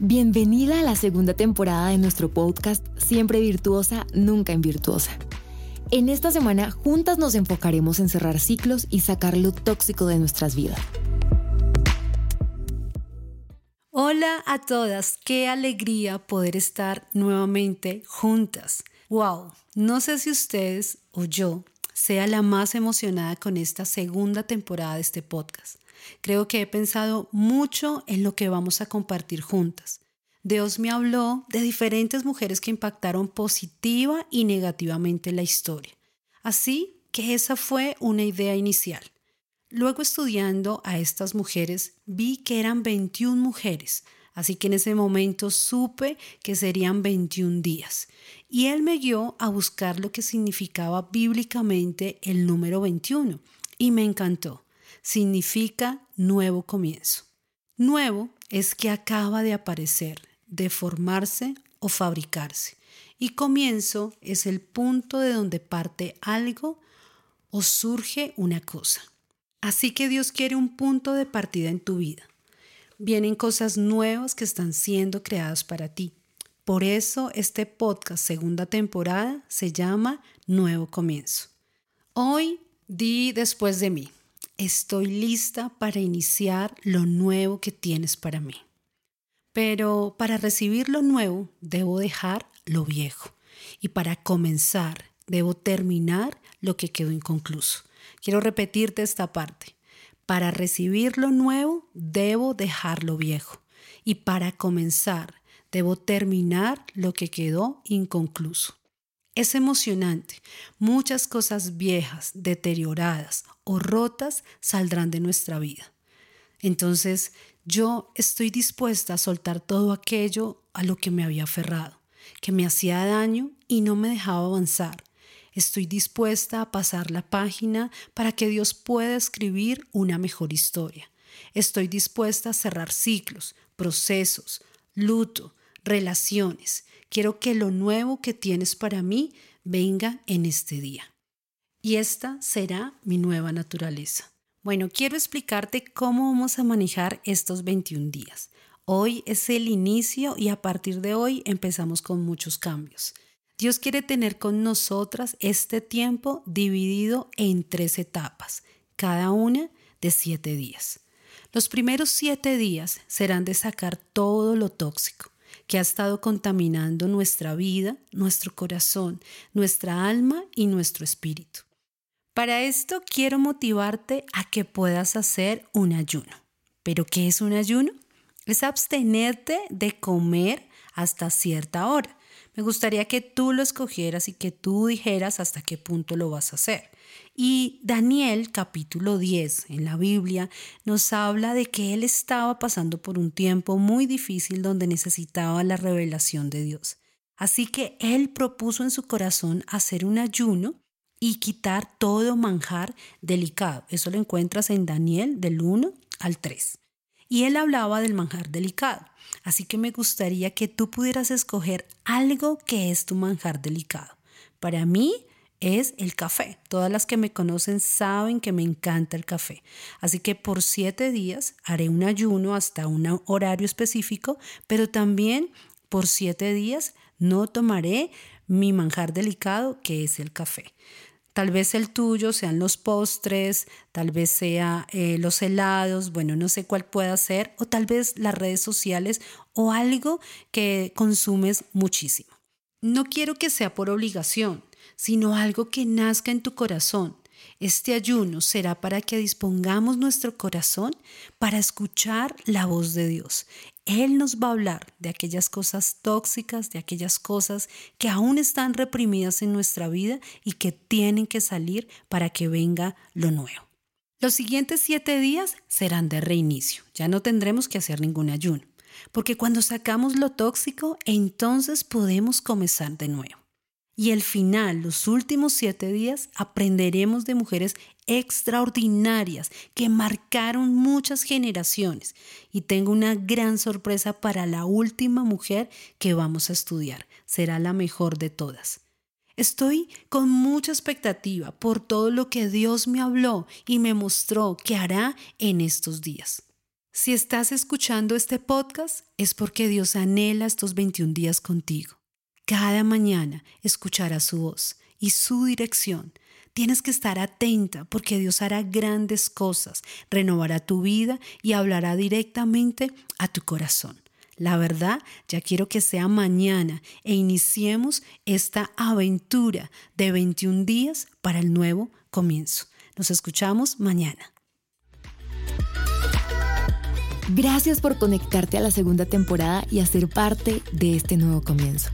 Bienvenida a la segunda temporada de nuestro podcast Siempre Virtuosa, Nunca Invirtuosa. En esta semana juntas nos enfocaremos en cerrar ciclos y sacar lo tóxico de nuestras vidas. Hola a todas, qué alegría poder estar nuevamente juntas. Wow, no sé si ustedes o yo sea la más emocionada con esta segunda temporada de este podcast. Creo que he pensado mucho en lo que vamos a compartir juntas. Dios me habló de diferentes mujeres que impactaron positiva y negativamente la historia. Así que esa fue una idea inicial. Luego estudiando a estas mujeres vi que eran 21 mujeres, así que en ese momento supe que serían 21 días. Y él me guió a buscar lo que significaba bíblicamente el número 21 y me encantó significa nuevo comienzo. Nuevo es que acaba de aparecer, de formarse o fabricarse. Y comienzo es el punto de donde parte algo o surge una cosa. Así que Dios quiere un punto de partida en tu vida. Vienen cosas nuevas que están siendo creadas para ti. Por eso este podcast segunda temporada se llama Nuevo Comienzo. Hoy di después de mí estoy lista para iniciar lo nuevo que tienes para mí. Pero para recibir lo nuevo debo dejar lo viejo y para comenzar debo terminar lo que quedó inconcluso. Quiero repetirte esta parte. Para recibir lo nuevo debo dejar lo viejo y para comenzar debo terminar lo que quedó inconcluso. Es emocionante. Muchas cosas viejas, deterioradas o rotas saldrán de nuestra vida. Entonces yo estoy dispuesta a soltar todo aquello a lo que me había aferrado, que me hacía daño y no me dejaba avanzar. Estoy dispuesta a pasar la página para que Dios pueda escribir una mejor historia. Estoy dispuesta a cerrar ciclos, procesos, luto, relaciones. Quiero que lo nuevo que tienes para mí venga en este día. Y esta será mi nueva naturaleza. Bueno, quiero explicarte cómo vamos a manejar estos 21 días. Hoy es el inicio y a partir de hoy empezamos con muchos cambios. Dios quiere tener con nosotras este tiempo dividido en tres etapas, cada una de siete días. Los primeros siete días serán de sacar todo lo tóxico, que ha estado contaminando nuestra vida, nuestro corazón, nuestra alma y nuestro espíritu. Para esto quiero motivarte a que puedas hacer un ayuno. ¿Pero qué es un ayuno? Es abstenerte de comer hasta cierta hora. Me gustaría que tú lo escogieras y que tú dijeras hasta qué punto lo vas a hacer. Y Daniel capítulo 10 en la Biblia nos habla de que él estaba pasando por un tiempo muy difícil donde necesitaba la revelación de Dios. Así que él propuso en su corazón hacer un ayuno y quitar todo manjar delicado. Eso lo encuentras en Daniel del 1 al 3. Y él hablaba del manjar delicado. Así que me gustaría que tú pudieras escoger algo que es tu manjar delicado. Para mí es el café. Todas las que me conocen saben que me encanta el café. Así que por siete días haré un ayuno hasta un horario específico, pero también por siete días no tomaré mi manjar delicado, que es el café. Tal vez el tuyo sean los postres, tal vez sea eh, los helados, bueno, no sé cuál pueda ser, o tal vez las redes sociales o algo que consumes muchísimo. No quiero que sea por obligación, sino algo que nazca en tu corazón. Este ayuno será para que dispongamos nuestro corazón para escuchar la voz de Dios. Él nos va a hablar de aquellas cosas tóxicas, de aquellas cosas que aún están reprimidas en nuestra vida y que tienen que salir para que venga lo nuevo. Los siguientes siete días serán de reinicio. Ya no tendremos que hacer ningún ayuno, porque cuando sacamos lo tóxico, entonces podemos comenzar de nuevo. Y el final, los últimos siete días, aprenderemos de mujeres extraordinarias que marcaron muchas generaciones. Y tengo una gran sorpresa para la última mujer que vamos a estudiar. Será la mejor de todas. Estoy con mucha expectativa por todo lo que Dios me habló y me mostró que hará en estos días. Si estás escuchando este podcast es porque Dios anhela estos 21 días contigo. Cada mañana escucharás su voz y su dirección. Tienes que estar atenta porque Dios hará grandes cosas, renovará tu vida y hablará directamente a tu corazón. La verdad, ya quiero que sea mañana e iniciemos esta aventura de 21 días para el nuevo comienzo. Nos escuchamos mañana. Gracias por conectarte a la segunda temporada y hacer parte de este nuevo comienzo.